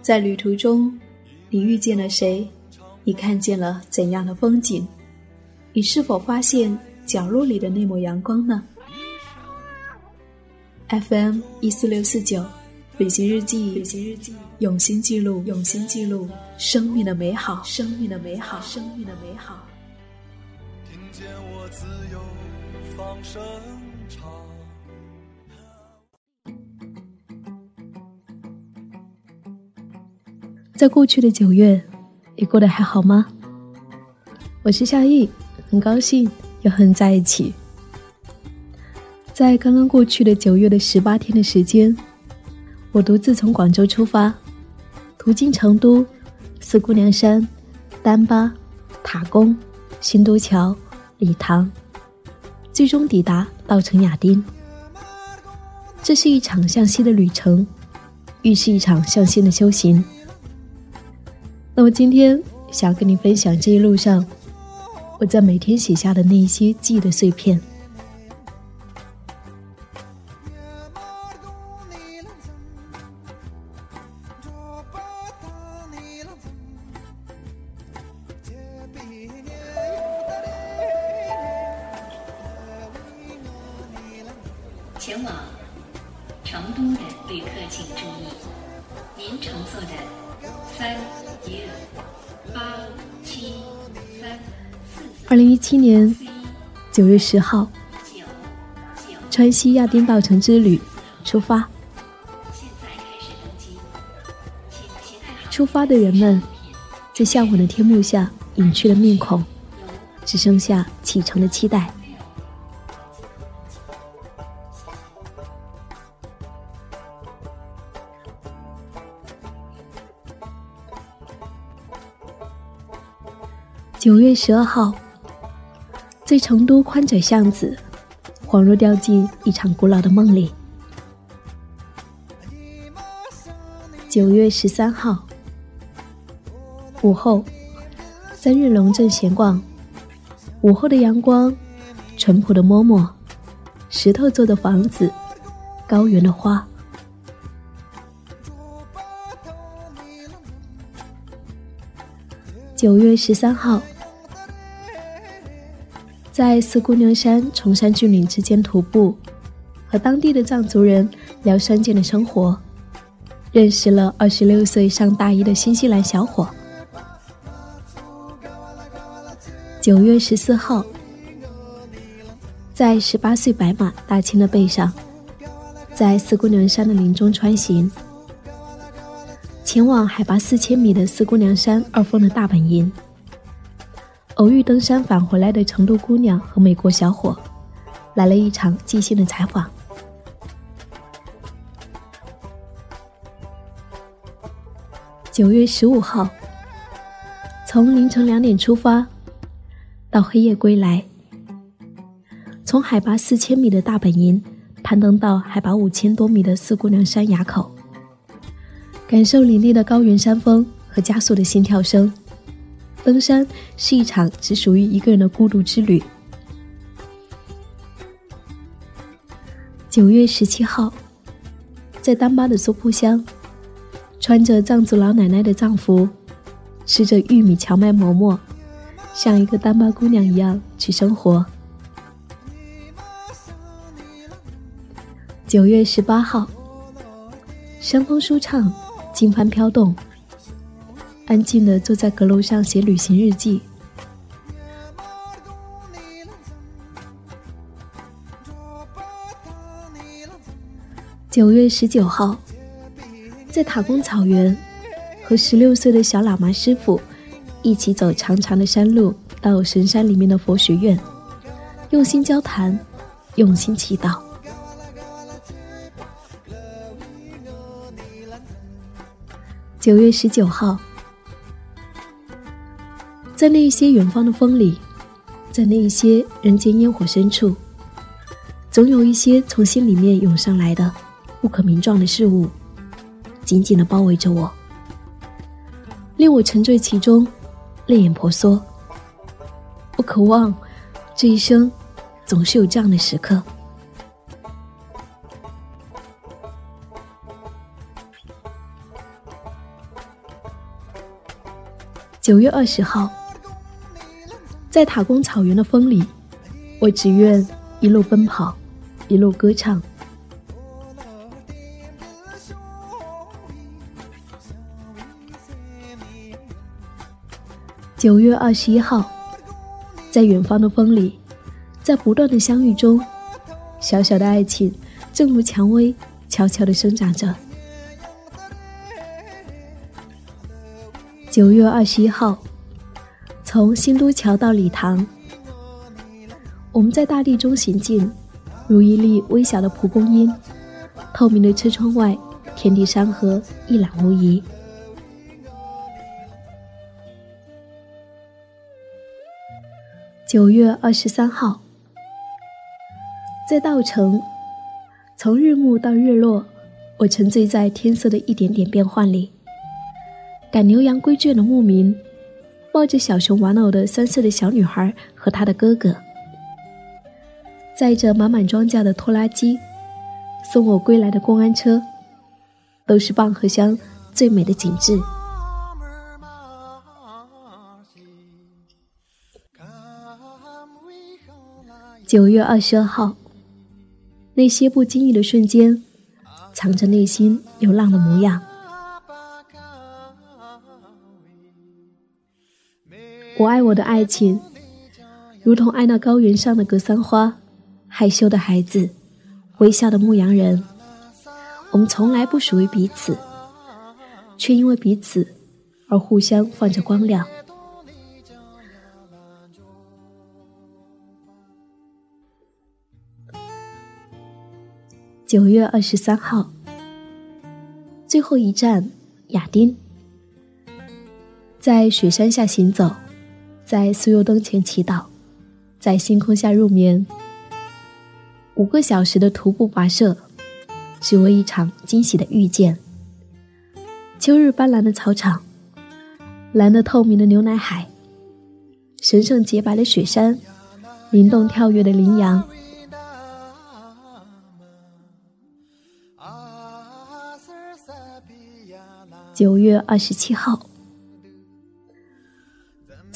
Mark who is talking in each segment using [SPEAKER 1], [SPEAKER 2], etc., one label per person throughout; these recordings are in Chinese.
[SPEAKER 1] 在旅途中，你遇见了谁？你看见了怎样的风景？你是否发现角落里的那抹阳光呢？FM 一四六四九，旅行日记，旅行日记，用心记录，用心记录生命的美好，生命的美好，生命的美好。听见我自由放声唱。在过去的九月，你过得还好吗？我是夏意，很高兴又和你在一起。在刚刚过去的九月的十八天的时间，我独自从广州出发，途经成都、四姑娘山、丹巴、塔公、新都桥、礼堂，最终抵达稻城亚丁。这是一场向西的旅程，亦是一场向心的修行。那么今天想跟你分享这一路上，我在每天写下的那一些记忆的碎片。
[SPEAKER 2] 前往成都的旅客请注意，您乘坐的。三
[SPEAKER 1] 二零一七年九月十号，川西亚丁稻城之旅出发。出发的人们，在向往的天幕下隐去了面孔，只剩下启程的期待。九月十二号，在成都宽窄巷子，恍若掉进一场古老的梦里。九月十三号，午后，三日龙镇闲逛，午后的阳光，淳朴的嬷嬷，石头做的房子，高原的花。九月十三号，在四姑娘山崇山峻岭之间徒步，和当地的藏族人聊山间的生活，认识了二十六岁上大一的新西兰小伙。九月十四号，在十八岁白马大青的背上，在四姑娘山的林中穿行。前往海拔四千米的四姑娘山二峰的大本营，偶遇登山返回来的成都姑娘和美国小伙，来了一场即兴的采访。九月十五号，从凌晨两点出发，到黑夜归来，从海拔四千米的大本营攀登到海拔五千多米的四姑娘山崖口。感受凛冽的高原山峰和加速的心跳声，登山是一场只属于一个人的孤独之旅。九月十七号，在丹巴的苏铺乡，穿着藏族老奶奶的藏服，吃着玉米荞麦馍馍，像一个丹巴姑娘一样去生活。九月十八号，山峰舒畅。经幡飘动，安静的坐在阁楼上写旅行日记。九月十九号，在塔公草原，和十六岁的小喇嘛师傅一起走长长的山路，到神山里面的佛学院，用心交谈，用心祈祷。九月十九号，在那一些远方的风里，在那一些人间烟火深处，总有一些从心里面涌上来的不可名状的事物，紧紧的包围着我，令我沉醉其中，泪眼婆娑。我渴望这一生总是有这样的时刻。九月二十号，在塔公草原的风里，我只愿一路奔跑，一路歌唱。九月二十一号，在远方的风里，在不断的相遇中，小小的爱情正如蔷薇，悄悄的生长着。九月二十一号，从新都桥到礼堂，我们在大地中行进，如一粒微小的蒲公英，透明的车窗外，天地山河一览无遗。九月二十三号，在稻城，从日暮到日落，我沉醉在天色的一点点变换里。赶牛羊归圈的牧民，抱着小熊玩偶的三岁的小女孩和她的哥哥，载着满满庄稼的拖拉机，送我归来的公安车，都是蚌河乡最美的景致。九月二十二号，那些不经意的瞬间，藏着内心流浪的模样。我爱我的爱情，如同爱那高原上的格桑花，害羞的孩子，微笑的牧羊人。我们从来不属于彼此，却因为彼此而互相放着光亮。九月二十三号，最后一站亚丁，在雪山下行走，在酥油灯前祈祷，在星空下入眠。五个小时的徒步跋涉，只为一场惊喜的遇见。秋日斑斓的草场，蓝得透明的牛奶海，神圣洁白的雪山，灵动跳跃的羚羊。九月二十七号，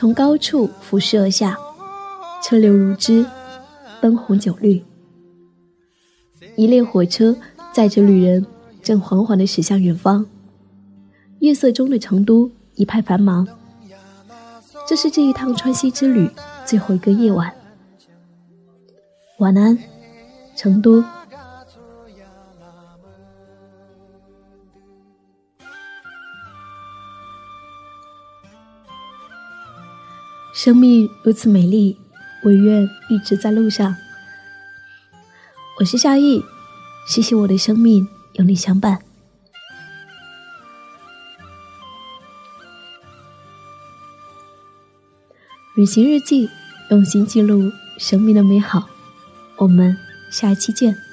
[SPEAKER 1] 从高处俯视而下，车流如织，灯红酒绿。一列火车载着旅人，正缓缓地驶向远方。夜色中的成都一派繁忙。这是这一趟川西之旅最后一个夜晚。晚安，成都。生命如此美丽，我愿一直在路上。我是夏意，谢谢我的生命有你相伴。旅行日记，用心记录生命的美好。我们下期见。